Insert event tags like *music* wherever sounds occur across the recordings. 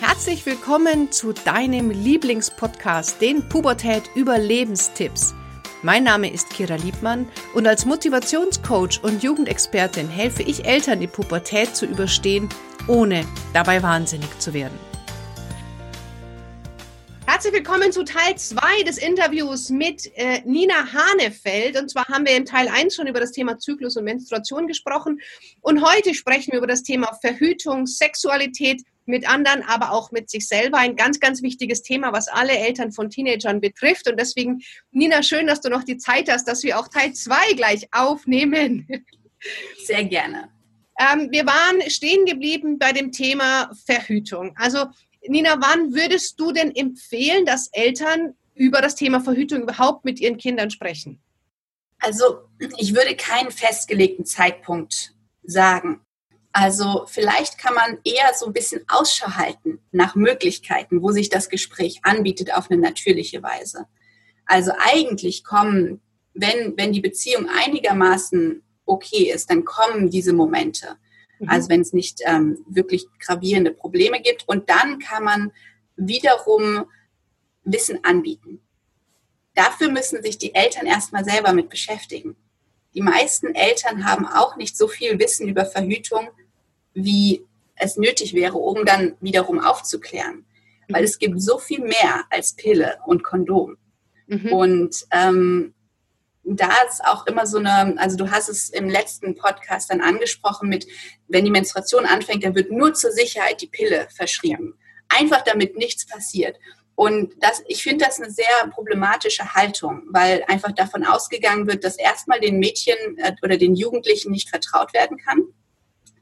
Herzlich willkommen zu deinem Lieblingspodcast, den Pubertät Überlebenstipps. Mein Name ist Kira Liebmann und als Motivationscoach und Jugendexpertin helfe ich Eltern, die Pubertät zu überstehen, ohne dabei wahnsinnig zu werden. Herzlich willkommen zu Teil 2 des Interviews mit äh, Nina Hanefeld. Und zwar haben wir in Teil 1 schon über das Thema Zyklus und Menstruation gesprochen. Und heute sprechen wir über das Thema Verhütung, Sexualität, mit anderen, aber auch mit sich selber. Ein ganz, ganz wichtiges Thema, was alle Eltern von Teenagern betrifft. Und deswegen, Nina, schön, dass du noch die Zeit hast, dass wir auch Teil 2 gleich aufnehmen. *laughs* Sehr gerne. Ähm, wir waren stehen geblieben bei dem Thema Verhütung. Also, Nina, wann würdest du denn empfehlen, dass Eltern über das Thema Verhütung überhaupt mit ihren Kindern sprechen? Also, ich würde keinen festgelegten Zeitpunkt sagen. Also vielleicht kann man eher so ein bisschen Ausschau halten nach Möglichkeiten, wo sich das Gespräch anbietet auf eine natürliche Weise. Also eigentlich kommen, wenn, wenn die Beziehung einigermaßen okay ist, dann kommen diese Momente. Mhm. Also wenn es nicht ähm, wirklich gravierende Probleme gibt. Und dann kann man wiederum Wissen anbieten. Dafür müssen sich die Eltern erstmal selber mit beschäftigen. Die meisten Eltern haben auch nicht so viel Wissen über Verhütung, wie es nötig wäre, um dann wiederum aufzuklären. Weil es gibt so viel mehr als Pille und Kondom. Mhm. Und ähm, da ist auch immer so eine, also du hast es im letzten Podcast dann angesprochen mit, wenn die Menstruation anfängt, dann wird nur zur Sicherheit die Pille verschrieben. Einfach damit nichts passiert. Und das, ich finde das eine sehr problematische Haltung, weil einfach davon ausgegangen wird, dass erstmal den Mädchen äh, oder den Jugendlichen nicht vertraut werden kann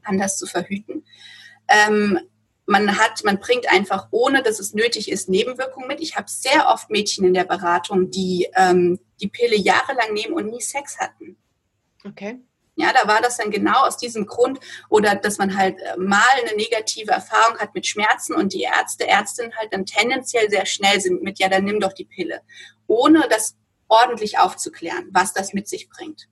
anders zu verhüten. Ähm, man hat, man bringt einfach, ohne dass es nötig ist, Nebenwirkungen mit. Ich habe sehr oft Mädchen in der Beratung, die ähm, die Pille jahrelang nehmen und nie Sex hatten. Okay. Ja, da war das dann genau aus diesem Grund oder dass man halt äh, mal eine negative Erfahrung hat mit Schmerzen und die Ärzte, Ärztinnen halt dann tendenziell sehr schnell sind mit, ja, dann nimm doch die Pille, ohne das ordentlich aufzuklären, was das mit sich bringt.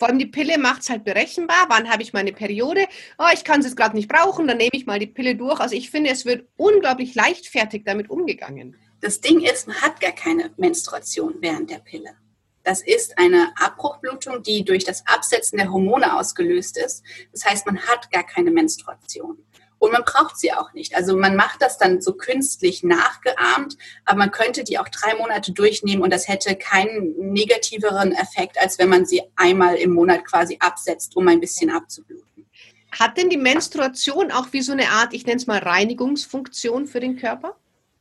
Vor allem die Pille macht es halt berechenbar. Wann habe ich meine Periode? Oh, ich kann es jetzt gerade nicht brauchen, dann nehme ich mal die Pille durch. Also ich finde, es wird unglaublich leichtfertig damit umgegangen. Das Ding ist, man hat gar keine Menstruation während der Pille. Das ist eine Abbruchblutung, die durch das Absetzen der Hormone ausgelöst ist. Das heißt, man hat gar keine Menstruation. Und man braucht sie auch nicht. Also man macht das dann so künstlich nachgeahmt, aber man könnte die auch drei Monate durchnehmen und das hätte keinen negativeren Effekt, als wenn man sie einmal im Monat quasi absetzt, um ein bisschen abzubluten. Hat denn die Menstruation auch wie so eine Art, ich nenne es mal Reinigungsfunktion für den Körper?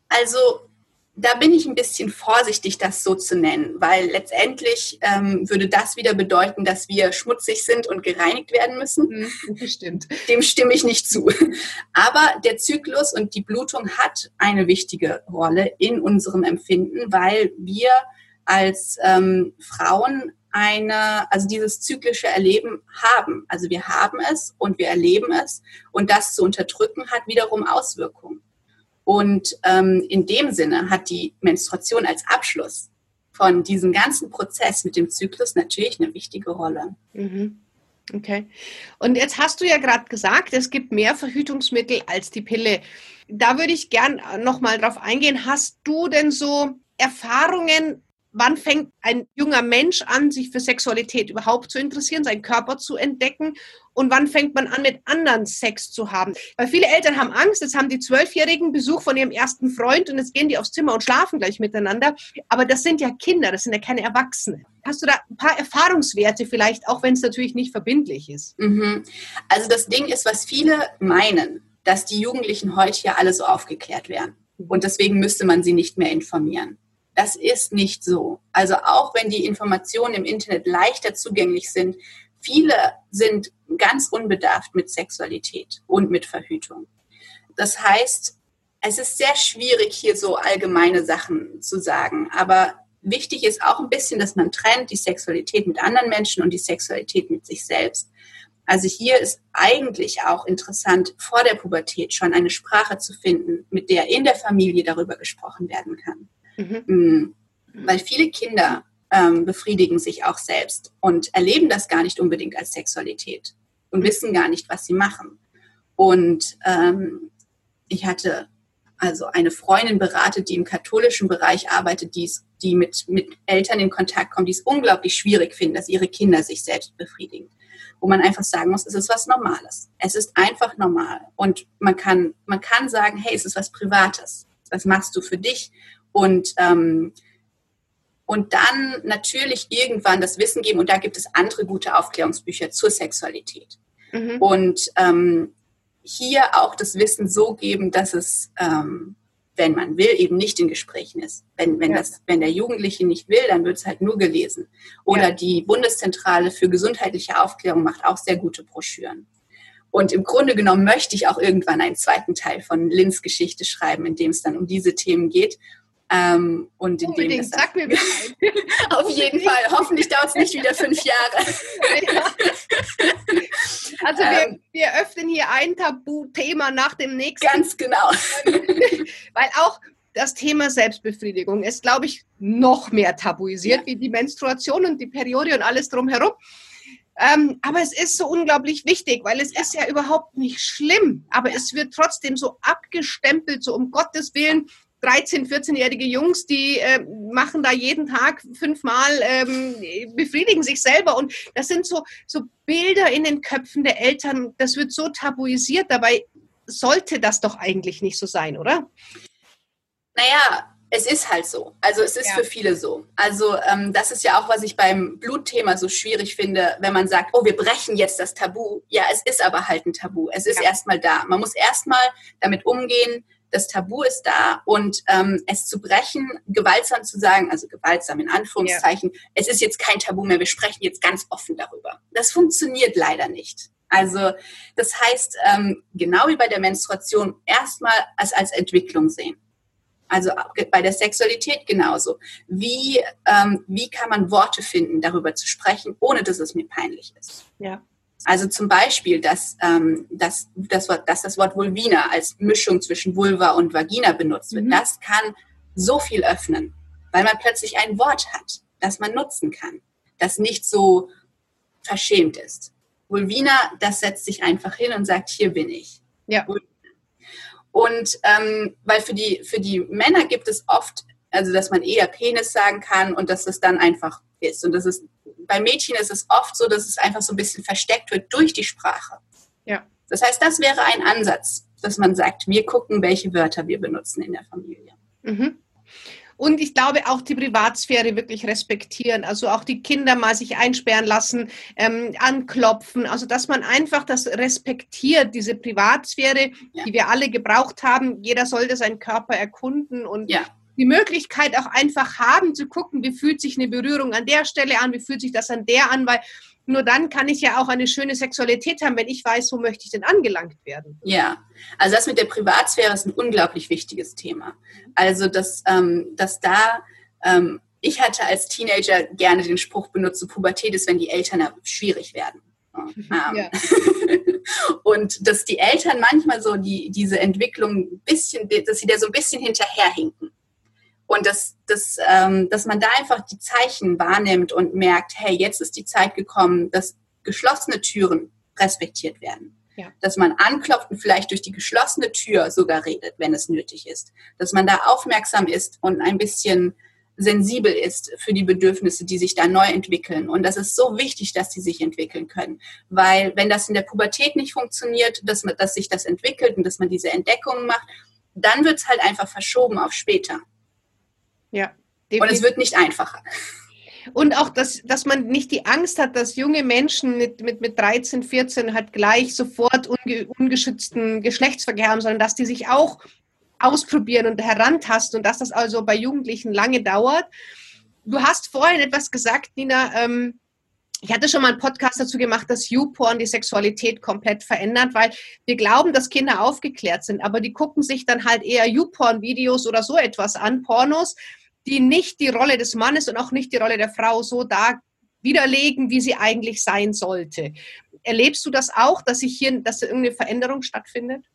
Also da bin ich ein bisschen vorsichtig, das so zu nennen, weil letztendlich ähm, würde das wieder bedeuten, dass wir schmutzig sind und gereinigt werden müssen. *laughs* Bestimmt. Dem stimme ich nicht zu. *laughs* Aber der Zyklus und die Blutung hat eine wichtige Rolle in unserem Empfinden, weil wir als ähm, Frauen eine, also dieses zyklische Erleben haben. Also wir haben es und wir erleben es und das zu unterdrücken hat wiederum Auswirkungen. Und ähm, in dem Sinne hat die Menstruation als Abschluss von diesem ganzen Prozess mit dem Zyklus natürlich eine wichtige Rolle. Mhm. Okay. Und jetzt hast du ja gerade gesagt, es gibt mehr Verhütungsmittel als die Pille. Da würde ich gern nochmal drauf eingehen. Hast du denn so Erfahrungen wann fängt ein junger Mensch an, sich für Sexualität überhaupt zu interessieren, seinen Körper zu entdecken und wann fängt man an, mit anderen Sex zu haben? Weil viele Eltern haben Angst, jetzt haben die Zwölfjährigen Besuch von ihrem ersten Freund und jetzt gehen die aufs Zimmer und schlafen gleich miteinander. Aber das sind ja Kinder, das sind ja keine Erwachsene. Hast du da ein paar Erfahrungswerte vielleicht, auch wenn es natürlich nicht verbindlich ist? Mhm. Also das Ding ist, was viele meinen, dass die Jugendlichen heute ja alle so aufgeklärt werden. Und deswegen müsste man sie nicht mehr informieren. Das ist nicht so. Also auch wenn die Informationen im Internet leichter zugänglich sind, viele sind ganz unbedarft mit Sexualität und mit Verhütung. Das heißt, es ist sehr schwierig, hier so allgemeine Sachen zu sagen. Aber wichtig ist auch ein bisschen, dass man trennt die Sexualität mit anderen Menschen und die Sexualität mit sich selbst. Also hier ist eigentlich auch interessant, vor der Pubertät schon eine Sprache zu finden, mit der in der Familie darüber gesprochen werden kann. Mhm. Mm. Weil viele Kinder ähm, befriedigen sich auch selbst und erleben das gar nicht unbedingt als Sexualität und wissen gar nicht, was sie machen. Und ähm, ich hatte also eine Freundin berate, die im katholischen Bereich arbeitet, die, ist, die mit, mit Eltern in Kontakt kommt, die es unglaublich schwierig finden, dass ihre Kinder sich selbst befriedigen. Wo man einfach sagen muss, es ist was Normales. Es ist einfach normal. Und man kann, man kann sagen, hey, es ist was Privates. Was machst du für dich? Und, ähm, und dann natürlich irgendwann das Wissen geben. Und da gibt es andere gute Aufklärungsbücher zur Sexualität. Mhm. Und ähm, hier auch das Wissen so geben, dass es, ähm, wenn man will, eben nicht in Gesprächen ist. Wenn, wenn, ja. das, wenn der Jugendliche nicht will, dann wird es halt nur gelesen. Oder ja. die Bundeszentrale für gesundheitliche Aufklärung macht auch sehr gute Broschüren. Und im Grunde genommen möchte ich auch irgendwann einen zweiten Teil von Lins Geschichte schreiben, in dem es dann um diese Themen geht. Ähm, und in Unbedingt. dem Sag mir Bescheid. *laughs* Auf jeden Fall. Hoffentlich dauert es nicht wieder fünf Jahre. Ja. Also wir, ähm, wir öffnen hier ein Tabuthema nach dem nächsten. Ganz genau. *laughs* Weil auch das Thema Selbstbefriedigung ist, glaube ich, noch mehr tabuisiert ja. wie die Menstruation und die Periode und alles drumherum. Ähm, aber es ist so unglaublich wichtig, weil es ja. ist ja überhaupt nicht schlimm, aber ja. es wird trotzdem so abgestempelt, so um Gottes Willen, 13-, 14-jährige Jungs, die äh, machen da jeden Tag fünfmal, ähm, befriedigen sich selber. Und das sind so, so Bilder in den Köpfen der Eltern, das wird so tabuisiert. Dabei sollte das doch eigentlich nicht so sein, oder? Naja, es ist halt so. Also es ist ja. für viele so. Also ähm, das ist ja auch, was ich beim Blutthema so schwierig finde, wenn man sagt, oh, wir brechen jetzt das Tabu. Ja, es ist aber halt ein Tabu. Es ist ja. erstmal da. Man muss erstmal damit umgehen, das Tabu ist da und ähm, es zu brechen, gewaltsam zu sagen, also gewaltsam in Anführungszeichen, ja. es ist jetzt kein Tabu mehr, wir sprechen jetzt ganz offen darüber. Das funktioniert leider nicht. Also das heißt, ähm, genau wie bei der Menstruation, erstmal als, als Entwicklung sehen. Also bei der Sexualität genauso. Wie, ähm, wie kann man Worte finden, darüber zu sprechen, ohne dass es mir peinlich ist? Ja. Also zum Beispiel, dass, ähm, dass, das, dass das Wort Vulvina als Mischung zwischen Vulva und Vagina benutzt wird, mhm. das kann so viel öffnen, weil man plötzlich ein Wort hat, das man nutzen kann, das nicht so verschämt ist. Vulvina, das setzt sich einfach hin und sagt, hier bin ich. Ja. Und ähm, weil für die, für die Männer gibt es oft, also dass man eher Penis sagen kann und dass es dann einfach ist. Und das ist bei Mädchen ist es oft so, dass es einfach so ein bisschen versteckt wird durch die Sprache. Ja. Das heißt, das wäre ein Ansatz, dass man sagt, wir gucken, welche Wörter wir benutzen in der Familie. Mhm. Und ich glaube auch die Privatsphäre wirklich respektieren, also auch die Kinder mal sich einsperren lassen, ähm, anklopfen, also dass man einfach das respektiert, diese Privatsphäre, ja. die wir alle gebraucht haben. Jeder sollte seinen Körper erkunden und ja die Möglichkeit auch einfach haben zu gucken, wie fühlt sich eine Berührung an der Stelle an, wie fühlt sich das an der an, weil nur dann kann ich ja auch eine schöne Sexualität haben, wenn ich weiß, wo möchte ich denn angelangt werden. Ja, also das mit der Privatsphäre ist ein unglaublich wichtiges Thema. Also, dass, ähm, dass da, ähm, ich hatte als Teenager gerne den Spruch benutzt, Pubertät ist, wenn die Eltern schwierig werden. *laughs* Ähm, ja. *laughs* und dass die Eltern manchmal so die, diese Entwicklung ein bisschen, dass sie da so ein bisschen hinterherhinken. Und dass, dass, ähm, dass man da einfach die Zeichen wahrnimmt und merkt, hey, jetzt ist die Zeit gekommen, dass geschlossene Türen respektiert werden. Ja. Dass man anklopft und vielleicht durch die geschlossene Tür sogar redet, wenn es nötig ist. Dass man da aufmerksam ist und ein bisschen sensibel ist für die Bedürfnisse, die sich da neu entwickeln. Und das ist so wichtig, dass die sich entwickeln können. Weil wenn das in der Pubertät nicht funktioniert, dass, man, dass sich das entwickelt und dass man diese Entdeckungen macht, dann wird es halt einfach verschoben auf später. Ja. Definitiv. Und es wird nicht einfacher. Und auch, dass, dass man nicht die Angst hat, dass junge Menschen mit, mit, mit 13, 14 halt gleich sofort unge, ungeschützten Geschlechtsverkehr haben, sondern dass die sich auch ausprobieren und herantasten und dass das also bei Jugendlichen lange dauert. Du hast vorhin etwas gesagt, Nina, ähm, ich hatte schon mal einen Podcast dazu gemacht, dass YouPorn die Sexualität komplett verändert, weil wir glauben, dass Kinder aufgeklärt sind, aber die gucken sich dann halt eher YouPorn-Videos oder so etwas an, Pornos, die nicht die Rolle des Mannes und auch nicht die Rolle der Frau so da widerlegen, wie sie eigentlich sein sollte. Erlebst du das auch, dass sich hier, dass irgendeine Veränderung stattfindet?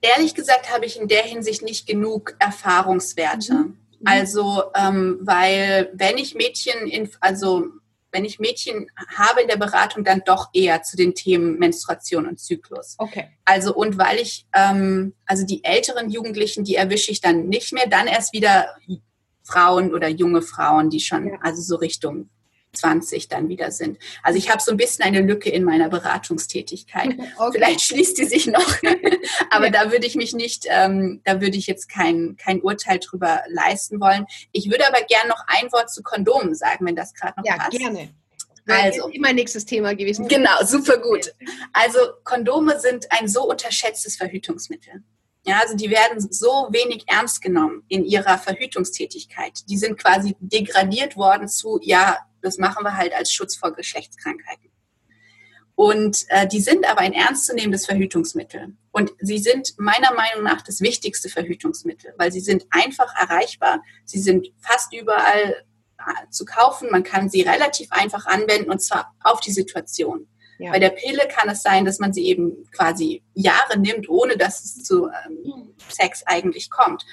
Ehrlich gesagt habe ich in der Hinsicht nicht genug Erfahrungswerte. Mhm. Also, ähm, weil wenn ich Mädchen, in, also wenn ich Mädchen habe in der Beratung, dann doch eher zu den Themen Menstruation und Zyklus. Okay. Also und weil ich, ähm, also die älteren Jugendlichen, die erwische ich dann nicht mehr, dann erst wieder Frauen oder junge Frauen, die schon, ja. also so Richtung 20 dann wieder sind. Also ich habe so ein bisschen eine Lücke in meiner Beratungstätigkeit. *laughs* Okay. Vielleicht schließt die sich noch, *laughs* aber ja. da würde ich mich nicht, ähm, da würde ich jetzt kein, kein Urteil drüber leisten wollen. Ich würde aber gerne noch ein Wort zu Kondomen sagen, wenn das gerade noch ja, passt. Ja, gerne. Also, immer nächstes Thema gewesen. Genau, super gut. Also Kondome sind ein so unterschätztes Verhütungsmittel. Ja, also die werden so wenig ernst genommen in ihrer Verhütungstätigkeit. Die sind quasi degradiert worden zu, ja, das machen wir halt als Schutz vor Geschlechtskrankheiten. Und äh, die sind aber ein ernstzunehmendes Verhütungsmittel. Und sie sind meiner Meinung nach das wichtigste Verhütungsmittel, weil sie sind einfach erreichbar. Sie sind fast überall äh, zu kaufen. Man kann sie relativ einfach anwenden und zwar auf die Situation. Ja. Bei der Pille kann es sein, dass man sie eben quasi Jahre nimmt, ohne dass es zu ähm, Sex eigentlich kommt.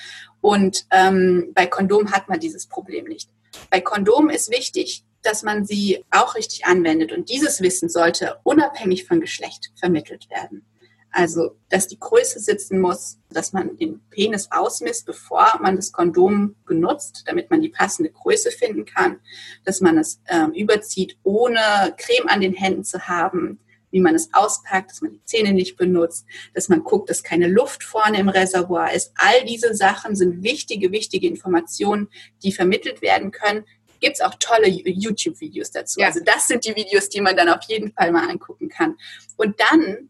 Und ähm, bei Kondom hat man dieses Problem nicht. Bei Kondom ist wichtig, dass man sie auch richtig anwendet. Und dieses Wissen sollte unabhängig von Geschlecht vermittelt werden. Also, dass die Größe sitzen muss, dass man den Penis ausmisst, bevor man das Kondom benutzt, damit man die passende Größe finden kann, dass man es äh, überzieht, ohne Creme an den Händen zu haben, wie man es auspackt, dass man die Zähne nicht benutzt, dass man guckt, dass keine Luft vorne im Reservoir ist. All diese Sachen sind wichtige, wichtige Informationen, die vermittelt werden können, gibt es auch tolle YouTube-Videos dazu. Ja. Also das sind die Videos, die man dann auf jeden Fall mal angucken kann. Und dann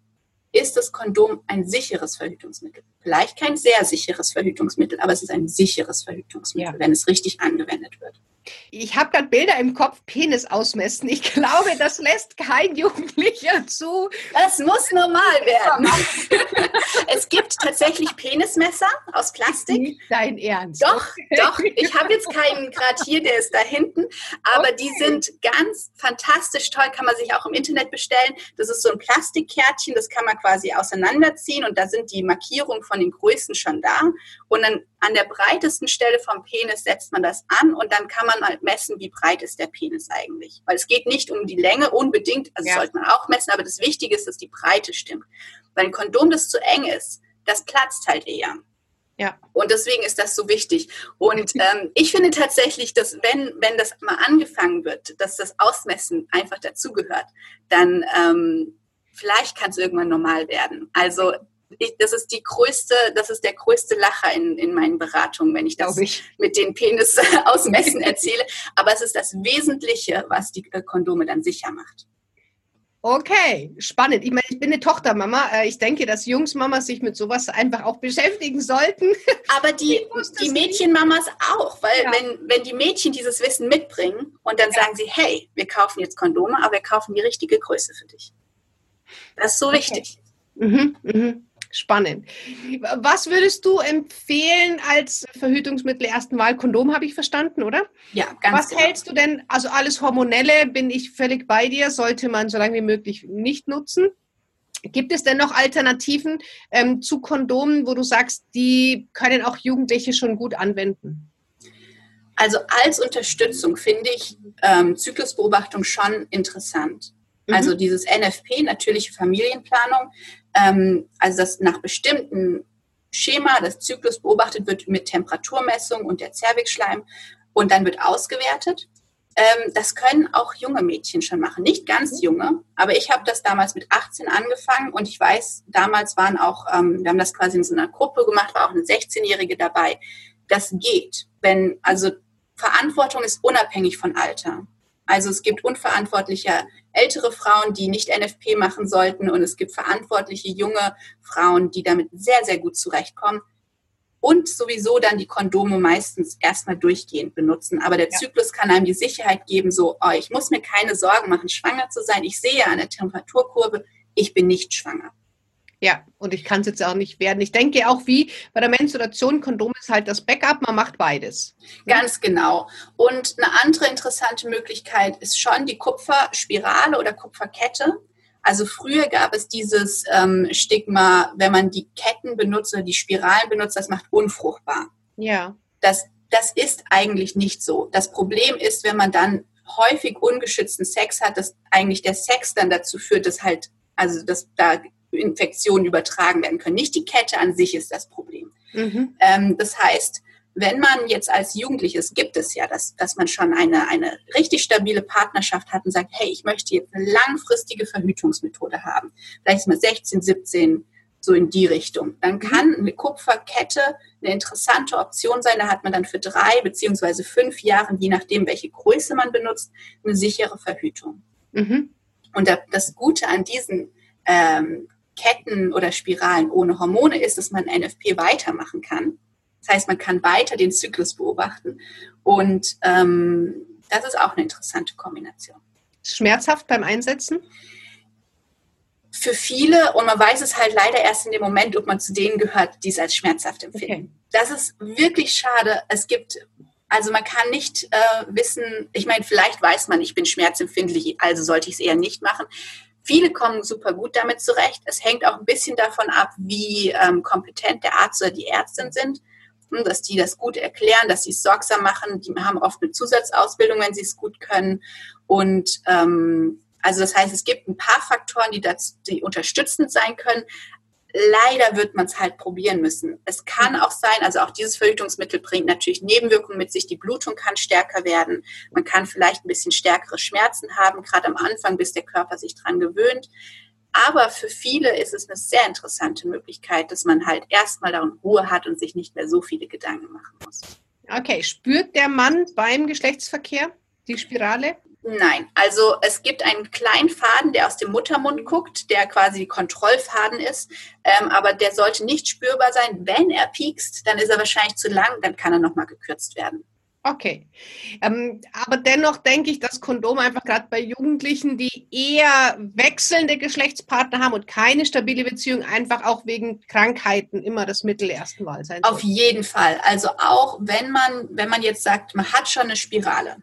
ist das Kondom ein sicheres Verhütungsmittel. Vielleicht kein sehr sicheres Verhütungsmittel, aber es ist ein sicheres Verhütungsmittel, ja. wenn es richtig angewendet wird. Ich habe gerade Bilder im Kopf, Penis ausmessen. Ich glaube, das lässt kein Jugendlicher zu. Das muss normal werden. *laughs* es gibt tatsächlich Penismesser aus Plastik. Nicht dein Ernst. Doch, doch. Ich habe jetzt keinen gerade hier, der ist da hinten. Aber okay. die sind ganz fantastisch toll, kann man sich auch im Internet bestellen. Das ist so ein Plastikkärtchen, das kann man quasi auseinanderziehen und da sind die Markierungen von den Größen schon da. Und dann an der breitesten Stelle vom Penis setzt man das an und dann kann man halt messen, wie breit ist der Penis eigentlich. Weil es geht nicht um die Länge unbedingt, also ja. sollte man auch messen, aber das Wichtige ist, dass die Breite stimmt. Weil ein Kondom, das zu eng ist, das platzt halt eher. Ja. Und deswegen ist das so wichtig. Und *laughs* ähm, ich finde tatsächlich, dass wenn, wenn das mal angefangen wird, dass das Ausmessen einfach dazugehört, dann ähm, vielleicht kann es irgendwann normal werden. Also ich, das ist die größte, das ist der größte Lacher in, in meinen Beratungen, wenn ich das ich. mit den Penis *laughs* ausmessen erzähle. Aber es ist das Wesentliche, was die äh, Kondome dann sicher macht. Okay, spannend. Ich meine, ich bin eine Tochtermama. Äh, ich denke, dass Jungsmamas sich mit sowas einfach auch beschäftigen sollten. *laughs* Aber die, die Mädchenmamas auch, weil ja. wenn, wenn die Mädchen dieses Wissen mitbringen und dann ja. sagen sie, hey, wir kaufen jetzt Kondome, aber wir kaufen die richtige Größe für dich. Das ist so okay. wichtig. Mhm, mhm. Spannend. Was würdest du empfehlen als Verhütungsmittel ersten Wahl? Kondom habe ich verstanden, oder? Ja, ganz Was genau. hältst du denn, also alles Hormonelle, bin ich völlig bei dir, sollte man so lange wie möglich nicht nutzen. Gibt es denn noch Alternativen ähm, zu Kondomen, wo du sagst, die können auch Jugendliche schon gut anwenden? Also als Unterstützung finde ich ähm, Zyklusbeobachtung schon interessant. Mhm. Also dieses NFP, natürliche Familienplanung, ähm, also dass nach bestimmten Schema das Zyklus beobachtet wird mit Temperaturmessung und der Zervixschleim und dann wird ausgewertet. Ähm, das können auch junge Mädchen schon machen, nicht ganz mhm. junge, aber ich habe das damals mit 18 angefangen und ich weiß, damals waren auch, ähm, wir haben das quasi in so einer Gruppe gemacht, war auch eine 16-Jährige dabei. Das geht, wenn, also Verantwortung ist unabhängig von Alter. Also es gibt unverantwortliche ältere Frauen, die nicht NFP machen sollten und es gibt verantwortliche junge Frauen, die damit sehr, sehr gut zurechtkommen und sowieso dann die Kondome meistens erstmal durchgehend benutzen. Aber der ja. Zyklus kann einem die Sicherheit geben, so, oh, ich muss mir keine Sorgen machen, schwanger zu sein. Ich sehe an der Temperaturkurve, ich bin nicht schwanger. Ja, und ich kann es jetzt auch nicht werden. Ich denke auch wie bei der Menstruation, Kondom ist halt das Backup, man macht beides. Ganz genau. Und eine andere interessante Möglichkeit ist schon die Kupferspirale oder Kupferkette. Also früher gab es dieses ähm, Stigma, wenn man die Ketten benutzt oder die Spiralen benutzt, das macht unfruchtbar. Ja. Das, das ist eigentlich nicht so. Das Problem ist, wenn man dann häufig ungeschützten Sex hat, dass eigentlich der Sex dann dazu führt, dass halt, also dass da Infektionen übertragen werden können. Nicht die Kette an sich ist das Problem. Mhm. Ähm, das heißt, wenn man jetzt als Jugendliches gibt es ja, dass, dass man schon eine, eine richtig stabile Partnerschaft hat und sagt, hey, ich möchte jetzt eine langfristige Verhütungsmethode haben. Vielleicht mal 16, 17, so in die Richtung. Dann mhm. kann eine Kupferkette eine interessante Option sein. Da hat man dann für drei beziehungsweise fünf Jahre, je nachdem, welche Größe man benutzt, eine sichere Verhütung. Mhm. Und das Gute an diesen ähm, Ketten oder Spiralen ohne Hormone ist, dass man NFP weitermachen kann. Das heißt, man kann weiter den Zyklus beobachten. Und ähm, das ist auch eine interessante Kombination. Schmerzhaft beim Einsetzen? Für viele, und man weiß es halt leider erst in dem Moment, ob man zu denen gehört, die es als schmerzhaft empfinden. Okay. Das ist wirklich schade. Es gibt, also man kann nicht äh, wissen, ich meine, vielleicht weiß man, ich bin schmerzempfindlich, also sollte ich es eher nicht machen. Viele kommen super gut damit zurecht. Es hängt auch ein bisschen davon ab, wie ähm, kompetent der Arzt oder die Ärztin sind dass die das gut erklären, dass sie es sorgsam machen. Die haben oft eine Zusatzausbildung, wenn sie es gut können. Und ähm, also das heißt, es gibt ein paar Faktoren, die, das, die unterstützend sein können. Leider wird man es halt probieren müssen. Es kann auch sein, also auch dieses Verhütungsmittel bringt natürlich Nebenwirkungen mit sich. Die Blutung kann stärker werden. Man kann vielleicht ein bisschen stärkere Schmerzen haben, gerade am Anfang, bis der Körper sich dran gewöhnt. Aber für viele ist es eine sehr interessante Möglichkeit, dass man halt erstmal darin Ruhe hat und sich nicht mehr so viele Gedanken machen muss. Okay, spürt der Mann beim Geschlechtsverkehr die Spirale? Nein, also es gibt einen kleinen Faden, der aus dem Muttermund guckt, der quasi Kontrollfaden ist, ähm, aber der sollte nicht spürbar sein. Wenn er piekst, dann ist er wahrscheinlich zu lang, dann kann er nochmal gekürzt werden. Okay. Ähm, aber dennoch denke ich, dass Kondom einfach gerade bei Jugendlichen, die eher wechselnde Geschlechtspartner haben und keine stabile Beziehung, einfach auch wegen Krankheiten immer das Mittel ersten Wahl sein soll. Auf jeden Fall. Also auch wenn man, wenn man jetzt sagt, man hat schon eine Spirale,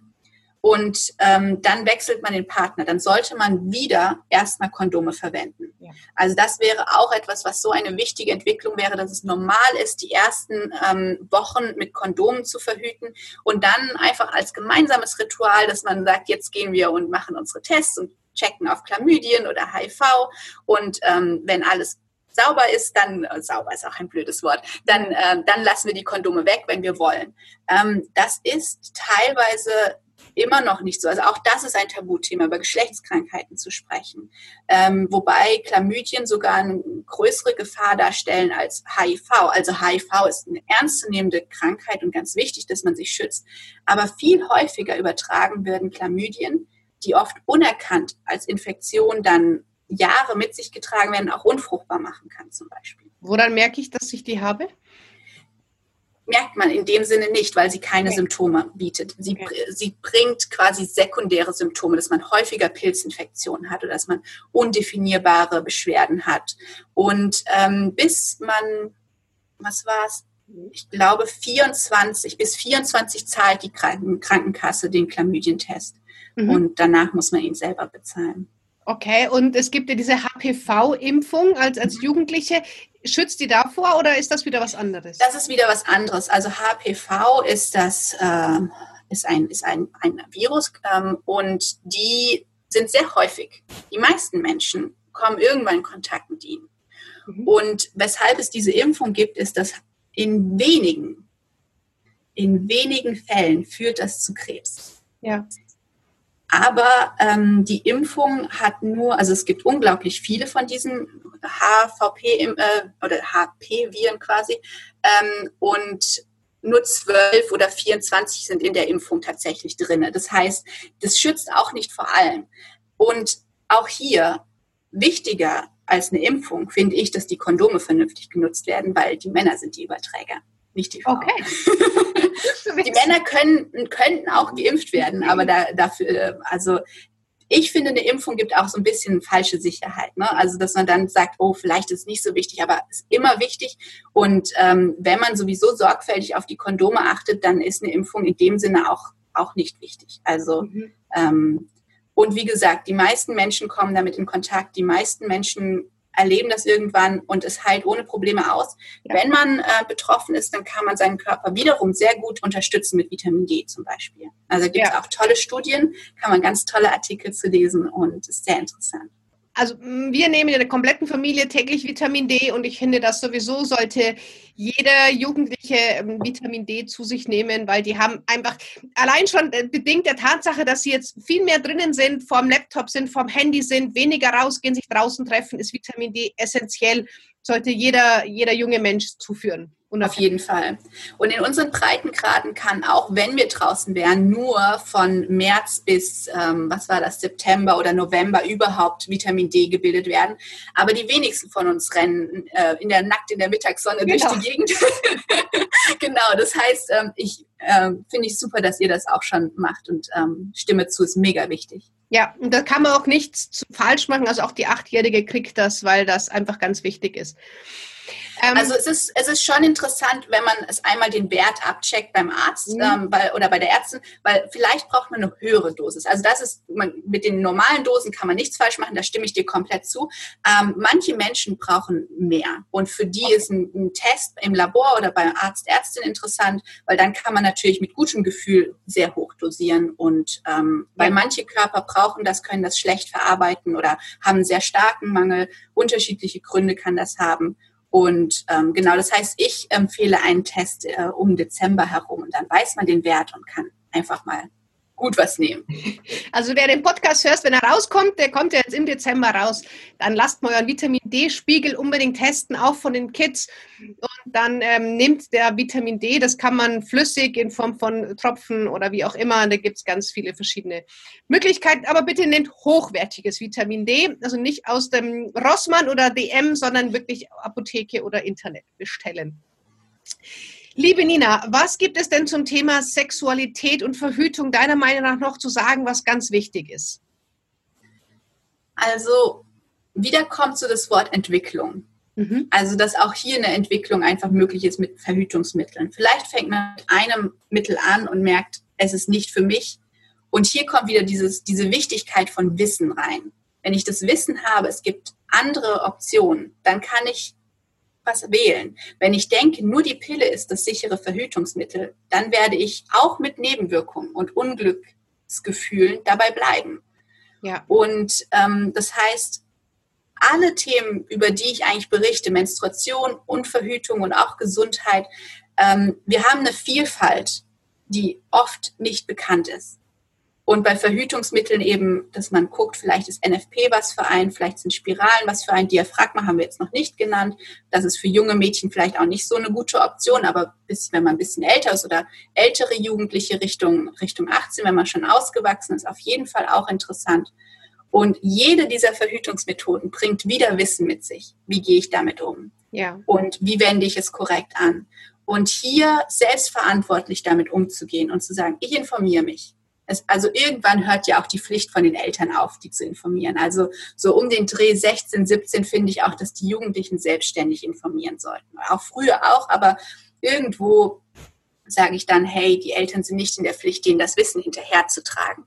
und ähm, dann wechselt man den Partner, dann sollte man wieder erstmal Kondome verwenden. Ja. Also das wäre auch etwas, was so eine wichtige Entwicklung wäre, dass es normal ist, die ersten ähm, Wochen mit Kondomen zu verhüten und dann einfach als gemeinsames Ritual, dass man sagt, jetzt gehen wir und machen unsere Tests und checken auf Chlamydien oder HIV und ähm, wenn alles sauber ist, dann äh, sauber ist auch ein blödes Wort, dann, äh, dann lassen wir die Kondome weg, wenn wir wollen. Ähm, das ist teilweise immer noch nicht so. Also auch das ist ein Tabuthema, über Geschlechtskrankheiten zu sprechen. Ähm, wobei Chlamydien sogar eine größere Gefahr darstellen als HIV. Also HIV ist eine ernstzunehmende Krankheit und ganz wichtig, dass man sich schützt. Aber viel häufiger übertragen werden Chlamydien, die oft unerkannt als Infektion dann Jahre mit sich getragen werden, auch unfruchtbar machen kann zum Beispiel. Woran merke ich, dass ich die habe? Merkt man in dem Sinne nicht, weil sie keine okay. Symptome bietet. Sie, okay. sie bringt quasi sekundäre Symptome, dass man häufiger Pilzinfektionen hat oder dass man undefinierbare Beschwerden hat. Und ähm, bis man, was war es? Ich glaube 24, bis 24 zahlt die Krankenkasse den Chlamydientest. Mhm. Und danach muss man ihn selber bezahlen. Okay, und es gibt ja diese HPV-Impfung als, als Jugendliche. Schützt die davor oder ist das wieder was anderes? Das ist wieder was anderes. Also HPV ist das äh, ist ein, ist ein, ein Virus ähm, und die sind sehr häufig. Die meisten Menschen kommen irgendwann in Kontakt mit ihnen. Mhm. Und weshalb es diese Impfung gibt, ist, dass in wenigen, in wenigen Fällen führt das zu Krebs. Ja. Aber ähm, die Impfung hat nur, also es gibt unglaublich viele von diesen HVP äh, oder HP-Viren quasi ähm, und nur 12 oder 24 sind in der Impfung tatsächlich drin. Das heißt, das schützt auch nicht vor allem. Und auch hier wichtiger als eine Impfung finde ich, dass die Kondome vernünftig genutzt werden, weil die Männer sind die Überträger nicht die Frau. Okay. *laughs* *laughs* die Männer können, könnten auch geimpft werden, aber da, dafür, also ich finde, eine Impfung gibt auch so ein bisschen falsche Sicherheit. Ne? Also, dass man dann sagt, oh, vielleicht ist es nicht so wichtig, aber es ist immer wichtig. Und ähm, wenn man sowieso sorgfältig auf die Kondome achtet, dann ist eine Impfung in dem Sinne auch, auch nicht wichtig. Also, mhm. ähm, und wie gesagt, die meisten Menschen kommen damit in Kontakt. Die meisten Menschen erleben das irgendwann und es heilt ohne Probleme aus. Ja. Wenn man äh, betroffen ist, dann kann man seinen Körper wiederum sehr gut unterstützen mit Vitamin D zum Beispiel. Also gibt es ja. auch tolle Studien, kann man ganz tolle Artikel zu lesen und ist sehr interessant also wir nehmen in der kompletten Familie täglich Vitamin D und ich finde, dass sowieso sollte jeder Jugendliche ähm, Vitamin D zu sich nehmen, weil die haben einfach allein schon äh, bedingt der Tatsache, dass sie jetzt viel mehr drinnen sind, vorm Laptop sind, vorm Handy sind, weniger rausgehen, sich draußen treffen, ist Vitamin D essentiell, sollte jeder, jeder junge Mensch zuführen. Auf jeden Fall. Und in unseren Breitengraden kann auch, wenn wir draußen wären, nur von März bis, ähm, was war das, September oder November überhaupt Vitamin D gebildet werden. Aber die wenigsten von uns rennen äh, in der nackt in der Mittagssonne genau. durch die Gegend. *laughs* genau, das heißt, ähm, ich äh, finde ich super, dass ihr das auch schon macht und ähm, stimme zu, ist mega wichtig. Ja, und da kann man auch nichts falsch machen. Also auch die Achtjährige kriegt das, weil das einfach ganz wichtig ist. Ähm, also es ist, es ist schon interessant, wenn man es einmal den Wert abcheckt beim Arzt mhm. ähm, bei, oder bei der Ärztin, weil vielleicht braucht man eine höhere Dosis. Also das ist, man, mit den normalen Dosen kann man nichts falsch machen, da stimme ich dir komplett zu. Ähm, manche Menschen brauchen mehr und für die okay. ist ein, ein, Test im Labor oder beim Arzt, Ärztin interessant, weil dann kann man natürlich mit gutem Gefühl sehr hoch dosieren und ähm, ja. weil manche Körper brauchen das, können das schlecht verarbeiten oder haben einen sehr starken Mangel. Unterschiedliche Gründe kann das haben. Und ähm, genau, das heißt, ich empfehle einen Test äh, um Dezember herum und dann weiß man den Wert und kann einfach mal gut was nehmen. Also wer den Podcast hört, wenn er rauskommt, der kommt ja jetzt im Dezember raus, dann lasst mal euren Vitamin D-Spiegel unbedingt testen, auch von den Kids. Und dann ähm, nimmt der Vitamin D, das kann man flüssig in Form von Tropfen oder wie auch immer, da gibt es ganz viele verschiedene Möglichkeiten. Aber bitte nehmt hochwertiges Vitamin D, also nicht aus dem Rossmann oder DM, sondern wirklich Apotheke oder Internet bestellen. Liebe Nina, was gibt es denn zum Thema Sexualität und Verhütung deiner Meinung nach noch zu sagen, was ganz wichtig ist? Also, wieder kommt so das Wort Entwicklung. Mhm. Also, dass auch hier eine Entwicklung einfach möglich ist mit Verhütungsmitteln. Vielleicht fängt man mit einem Mittel an und merkt, es ist nicht für mich. Und hier kommt wieder dieses, diese Wichtigkeit von Wissen rein. Wenn ich das Wissen habe, es gibt andere Optionen, dann kann ich was wählen. Wenn ich denke, nur die Pille ist das sichere Verhütungsmittel, dann werde ich auch mit Nebenwirkungen und Unglücksgefühlen dabei bleiben. Ja. Und ähm, das heißt, alle Themen, über die ich eigentlich berichte, Menstruation und Verhütung und auch Gesundheit, ähm, wir haben eine Vielfalt, die oft nicht bekannt ist. Und bei Verhütungsmitteln eben, dass man guckt, vielleicht ist NFP was für einen, vielleicht sind Spiralen was für einen, Diaphragma haben wir jetzt noch nicht genannt. Das ist für junge Mädchen vielleicht auch nicht so eine gute Option, aber bis, wenn man ein bisschen älter ist oder ältere Jugendliche Richtung, Richtung 18, wenn man schon ausgewachsen ist, auf jeden Fall auch interessant. Und jede dieser Verhütungsmethoden bringt wieder Wissen mit sich. Wie gehe ich damit um? Ja. Und wie wende ich es korrekt an? Und hier selbstverantwortlich damit umzugehen und zu sagen, ich informiere mich es, also irgendwann hört ja auch die Pflicht von den Eltern auf, die zu informieren. Also so um den Dreh 16, 17 finde ich auch, dass die Jugendlichen selbstständig informieren sollten. Auch früher auch, aber irgendwo sage ich dann, hey, die Eltern sind nicht in der Pflicht, denen das Wissen hinterherzutragen.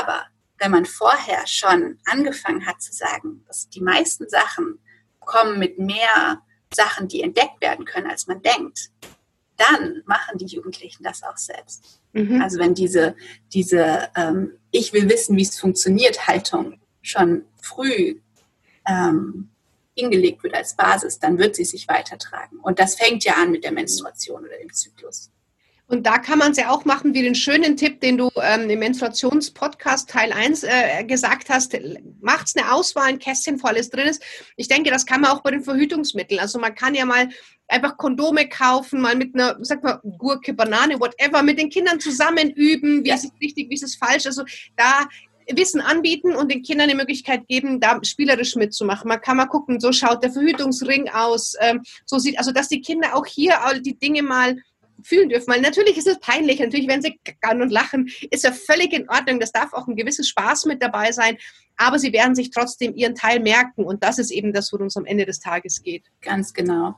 Aber wenn man vorher schon angefangen hat zu sagen, dass die meisten Sachen kommen mit mehr Sachen, die entdeckt werden können, als man denkt, dann machen die Jugendlichen das auch selbst. Mhm. Also wenn diese, diese ähm, Ich will wissen, wie es funktioniert, Haltung schon früh ähm, hingelegt wird als Basis, dann wird sie sich weitertragen. Und das fängt ja an mit der Menstruation oder dem Zyklus. Und da kann man es ja auch machen, wie den schönen Tipp, den du ähm, im Menstruationspodcast Teil 1 äh, gesagt hast. Macht eine Auswahl, ein Kästchen, wo alles drin ist. Ich denke, das kann man auch bei den Verhütungsmitteln. Also man kann ja mal einfach Kondome kaufen, mal mit einer, sag mal, Gurke, Banane, whatever, mit den Kindern zusammen üben, wie ja. ist es richtig, wie ist es falsch. Also da Wissen anbieten und den Kindern die Möglichkeit geben, da spielerisch mitzumachen. Man kann mal gucken, so schaut der Verhütungsring aus, ähm, so sieht, also dass die Kinder auch hier all die Dinge mal fühlen dürfen. Weil natürlich ist es peinlich, natürlich werden sie gackern und lachen, ist ja völlig in Ordnung. Das darf auch ein gewisses Spaß mit dabei sein. Aber sie werden sich trotzdem ihren Teil merken. Und das ist eben das, worum es am Ende des Tages geht. Ganz genau.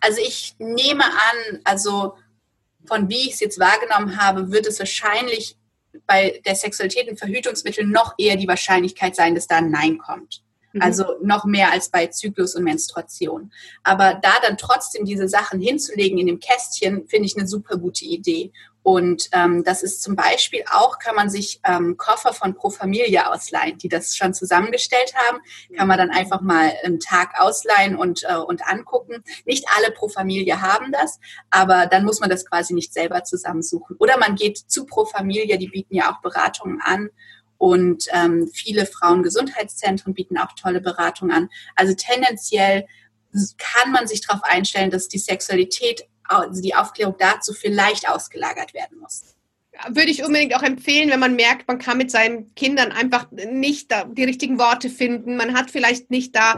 Also ich nehme an, also von wie ich es jetzt wahrgenommen habe, wird es wahrscheinlich bei der Sexualität und Verhütungsmitteln noch eher die Wahrscheinlichkeit sein, dass da ein Nein kommt. Mhm. Also noch mehr als bei Zyklus und Menstruation. Aber da dann trotzdem diese Sachen hinzulegen in dem Kästchen, finde ich eine super gute Idee. Und ähm, das ist zum Beispiel auch, kann man sich ähm, Koffer von Pro Familia ausleihen, die das schon zusammengestellt haben. Kann man dann einfach mal einen Tag ausleihen und, äh, und angucken. Nicht alle Pro Familia haben das, aber dann muss man das quasi nicht selber zusammensuchen. Oder man geht zu Pro Familia, die bieten ja auch Beratungen an. Und ähm, viele Frauengesundheitszentren bieten auch tolle Beratungen an. Also tendenziell kann man sich darauf einstellen, dass die Sexualität also die Aufklärung dazu vielleicht ausgelagert werden muss. Würde ich unbedingt auch empfehlen, wenn man merkt, man kann mit seinen Kindern einfach nicht die richtigen Worte finden. Man hat vielleicht nicht da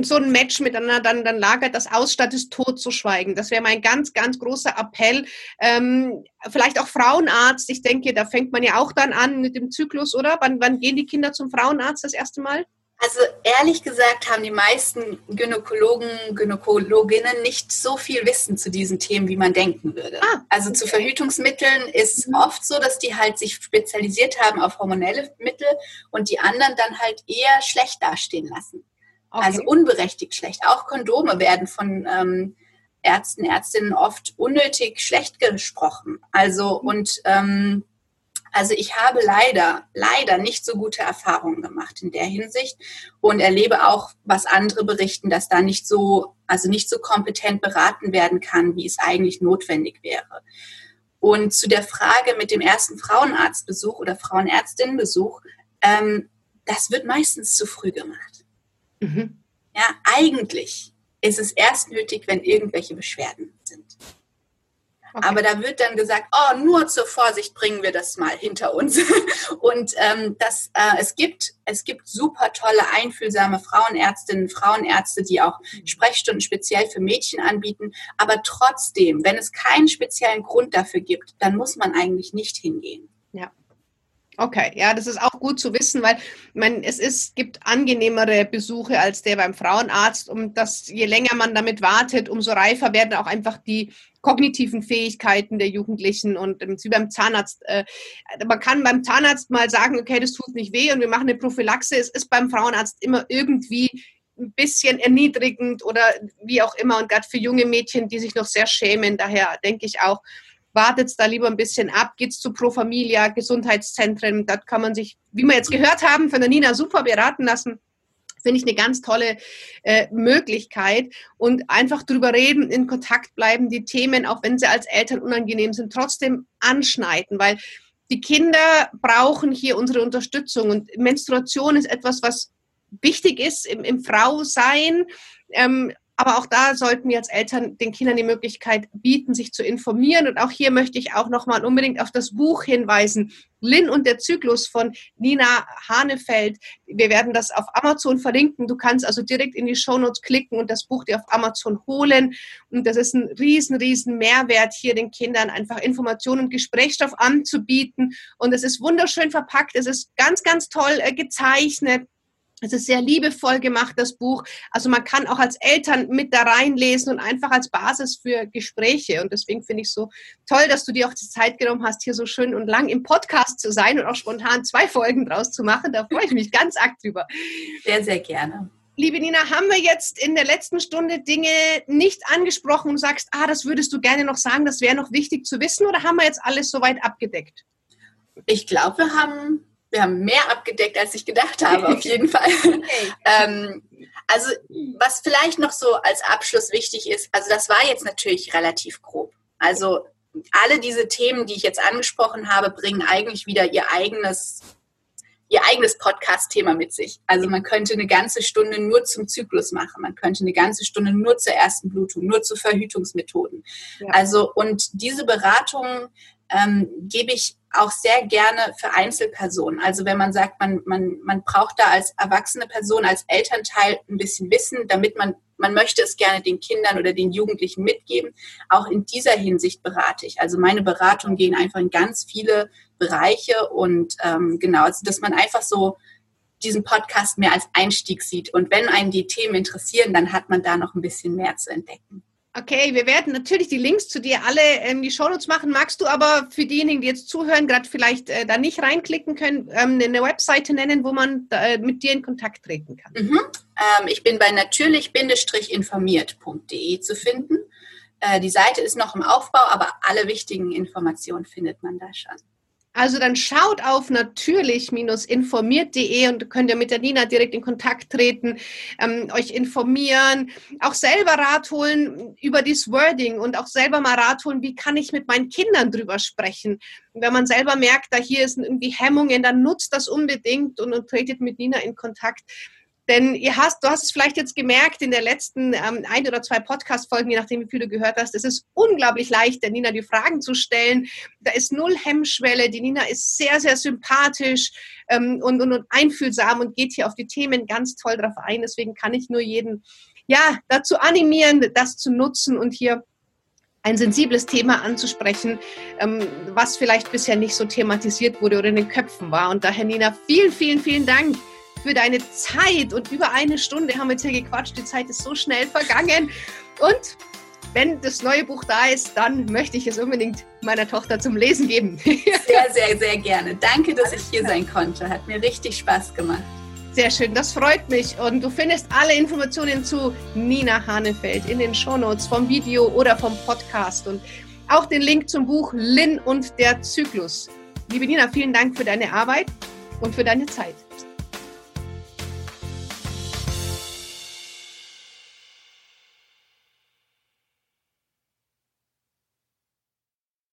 so ein Match miteinander, dann, dann lagert das aus, statt es tot zu schweigen. Das wäre mein ganz, ganz großer Appell. Ähm, vielleicht auch Frauenarzt. Ich denke, da fängt man ja auch dann an mit dem Zyklus, oder? Wann, wann gehen die Kinder zum Frauenarzt das erste Mal? Also ehrlich gesagt haben die meisten Gynäkologen, Gynäkologinnen nicht so viel Wissen zu diesen Themen, wie man denken würde. Ah, also okay. zu Verhütungsmitteln ist mhm. oft so, dass die halt sich spezialisiert haben auf hormonelle Mittel und die anderen dann halt eher schlecht dastehen lassen. Okay. Also unberechtigt schlecht. Auch Kondome werden von ähm, Ärzten, Ärztinnen oft unnötig schlecht gesprochen. Also mhm. und ähm, also ich habe leider, leider nicht so gute Erfahrungen gemacht in der Hinsicht und erlebe auch, was andere berichten, dass da nicht so, also nicht so kompetent beraten werden kann, wie es eigentlich notwendig wäre. Und zu der Frage mit dem ersten Frauenarztbesuch oder Frauenärztinnenbesuch, ähm, das wird meistens zu früh gemacht. Mhm. Ja, eigentlich ist es erst nötig, wenn irgendwelche Beschwerden sind. Okay. Aber da wird dann gesagt, oh, nur zur Vorsicht bringen wir das mal hinter uns. *laughs* Und ähm, das, äh, es, gibt, es gibt super tolle, einfühlsame Frauenärztinnen, Frauenärzte, die auch mhm. Sprechstunden speziell für Mädchen anbieten. Aber trotzdem, wenn es keinen speziellen Grund dafür gibt, dann muss man eigentlich nicht hingehen. Ja. Okay, ja, das ist auch gut zu wissen, weil man, es ist, gibt angenehmere Besuche als der beim Frauenarzt. Und das, je länger man damit wartet, umso reifer werden auch einfach die kognitiven Fähigkeiten der Jugendlichen und ähm, wie beim Zahnarzt. Äh, man kann beim Zahnarzt mal sagen, okay, das tut nicht weh und wir machen eine Prophylaxe. Es ist beim Frauenarzt immer irgendwie ein bisschen erniedrigend oder wie auch immer und gerade für junge Mädchen, die sich noch sehr schämen. Daher denke ich auch, wartet da lieber ein bisschen ab, geht's zu Pro Familia, Gesundheitszentren, dort kann man sich, wie wir jetzt gehört haben, von der Nina super beraten lassen. Finde ich eine ganz tolle äh, Möglichkeit und einfach drüber reden, in Kontakt bleiben, die Themen, auch wenn sie als Eltern unangenehm sind, trotzdem anschneiden, weil die Kinder brauchen hier unsere Unterstützung und Menstruation ist etwas, was wichtig ist im, im Frausein. Ähm, aber auch da sollten wir als Eltern den Kindern die Möglichkeit bieten, sich zu informieren. Und auch hier möchte ich auch nochmal unbedingt auf das Buch hinweisen. Lynn und der Zyklus von Nina Hanefeld. Wir werden das auf Amazon verlinken. Du kannst also direkt in die Shownotes klicken und das Buch dir auf Amazon holen. Und das ist ein riesen, riesen Mehrwert, hier den Kindern einfach Informationen und Gesprächsstoff anzubieten. Und es ist wunderschön verpackt. Es ist ganz, ganz toll äh, gezeichnet. Es ist sehr liebevoll gemacht, das Buch. Also man kann auch als Eltern mit da reinlesen und einfach als Basis für Gespräche. Und deswegen finde ich so toll, dass du dir auch die Zeit genommen hast, hier so schön und lang im Podcast zu sein und auch spontan zwei Folgen draus zu machen. Da freue ich mich ganz arg drüber. Sehr, sehr gerne. Liebe Nina, haben wir jetzt in der letzten Stunde Dinge nicht angesprochen und sagst, ah, das würdest du gerne noch sagen, das wäre noch wichtig zu wissen oder haben wir jetzt alles soweit abgedeckt? Ich glaube, wir haben wir haben mehr abgedeckt, als ich gedacht habe, auf jeden *laughs* Fall. Okay. ähm, also was vielleicht noch so als Abschluss wichtig ist, also das war jetzt natürlich relativ grob. Also alle diese Themen, die ich jetzt angesprochen habe, bringen eigentlich wieder ihr eigenes ihr eigenes Podcast-Thema mit sich. Also man könnte eine ganze Stunde nur zum Zyklus machen, man könnte eine ganze Stunde nur zur ersten Blutung, nur zu Verhütungsmethoden. Ja. Also und diese Beratungen ähm, gebe ich auch sehr gerne für Einzelpersonen. Also wenn man sagt, man, man, man braucht da als erwachsene Person, als Elternteil ein bisschen Wissen, damit man, man möchte es gerne den Kindern oder den Jugendlichen mitgeben. Auch in dieser Hinsicht berate ich. Also meine Beratungen gehen einfach in ganz viele Bereiche und ähm, genau, also dass man einfach so diesen Podcast mehr als Einstieg sieht. Und wenn einen die Themen interessieren, dann hat man da noch ein bisschen mehr zu entdecken. Okay, wir werden natürlich die Links zu dir alle in die Shownotes machen. Magst du aber für diejenigen, die jetzt zuhören, gerade vielleicht äh, da nicht reinklicken können, ähm, eine Webseite nennen, wo man äh, mit dir in Kontakt treten kann? Mhm. Ähm, ich bin bei natürlich-informiert.de zu finden. Äh, die Seite ist noch im Aufbau, aber alle wichtigen Informationen findet man da schon. Also dann schaut auf natürlich-informiert.de und könnt ihr mit der Nina direkt in Kontakt treten, ähm, euch informieren, auch selber Rat holen über das Wording und auch selber mal Rat holen, wie kann ich mit meinen Kindern drüber sprechen. Und wenn man selber merkt, da hier ist irgendwie Hemmungen, dann nutzt das unbedingt und, und tretet mit Nina in Kontakt. Denn ihr hast, du hast es vielleicht jetzt gemerkt in der letzten ähm, ein oder zwei Podcast-Folgen, je nachdem, wie viel du gehört hast, es ist unglaublich leicht, der Nina die Fragen zu stellen. Da ist null Hemmschwelle. Die Nina ist sehr, sehr sympathisch ähm, und, und, und einfühlsam und geht hier auf die Themen ganz toll drauf ein. Deswegen kann ich nur jeden ja, dazu animieren, das zu nutzen und hier ein sensibles Thema anzusprechen, ähm, was vielleicht bisher nicht so thematisiert wurde oder in den Köpfen war. Und daher, Nina, vielen, vielen, vielen Dank für deine Zeit. Und über eine Stunde haben wir jetzt hier gequatscht. Die Zeit ist so schnell vergangen. Und wenn das neue Buch da ist, dann möchte ich es unbedingt meiner Tochter zum Lesen geben. *laughs* sehr, sehr, sehr gerne. Danke, dass ich hier sein konnte. Hat mir richtig Spaß gemacht. Sehr schön, das freut mich. Und du findest alle Informationen zu Nina Hanefeld in den Shownotes vom Video oder vom Podcast und auch den Link zum Buch Lin und der Zyklus. Liebe Nina, vielen Dank für deine Arbeit und für deine Zeit.